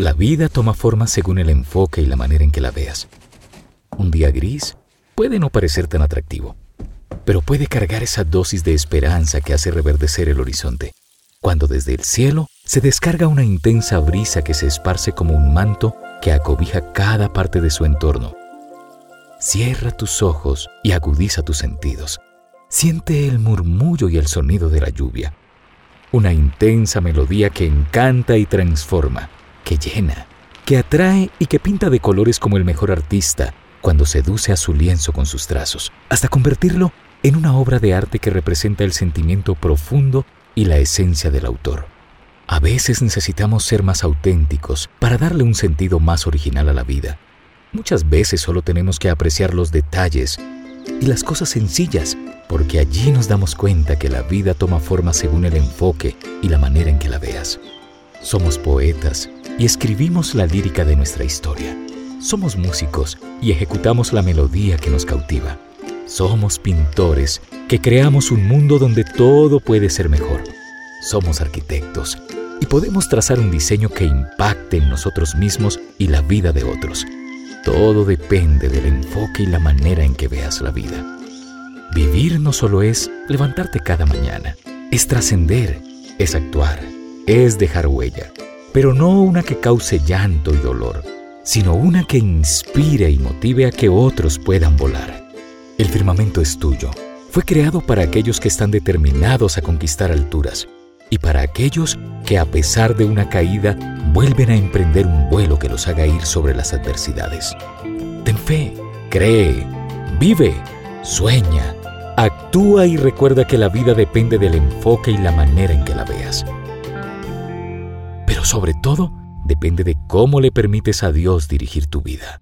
La vida toma forma según el enfoque y la manera en que la veas. Un día gris puede no parecer tan atractivo, pero puede cargar esa dosis de esperanza que hace reverdecer el horizonte, cuando desde el cielo se descarga una intensa brisa que se esparce como un manto que acobija cada parte de su entorno. Cierra tus ojos y agudiza tus sentidos. Siente el murmullo y el sonido de la lluvia. Una intensa melodía que encanta y transforma, que llena, que atrae y que pinta de colores como el mejor artista cuando seduce a su lienzo con sus trazos, hasta convertirlo en una obra de arte que representa el sentimiento profundo y la esencia del autor. A veces necesitamos ser más auténticos para darle un sentido más original a la vida. Muchas veces solo tenemos que apreciar los detalles y las cosas sencillas, porque allí nos damos cuenta que la vida toma forma según el enfoque y la manera en que la veas. Somos poetas y escribimos la lírica de nuestra historia. Somos músicos y ejecutamos la melodía que nos cautiva. Somos pintores que creamos un mundo donde todo puede ser mejor. Somos arquitectos y podemos trazar un diseño que impacte en nosotros mismos y la vida de otros. Todo depende del enfoque y la manera en que veas la vida. Vivir no solo es levantarte cada mañana, es trascender, es actuar, es dejar huella, pero no una que cause llanto y dolor, sino una que inspire y motive a que otros puedan volar. El firmamento es tuyo. Fue creado para aquellos que están determinados a conquistar alturas y para aquellos que a pesar de una caída vuelven a emprender un vuelo que los haga ir sobre las adversidades. Ten fe, cree, vive, sueña, actúa y recuerda que la vida depende del enfoque y la manera en que la veas. Pero sobre todo, depende de cómo le permites a Dios dirigir tu vida.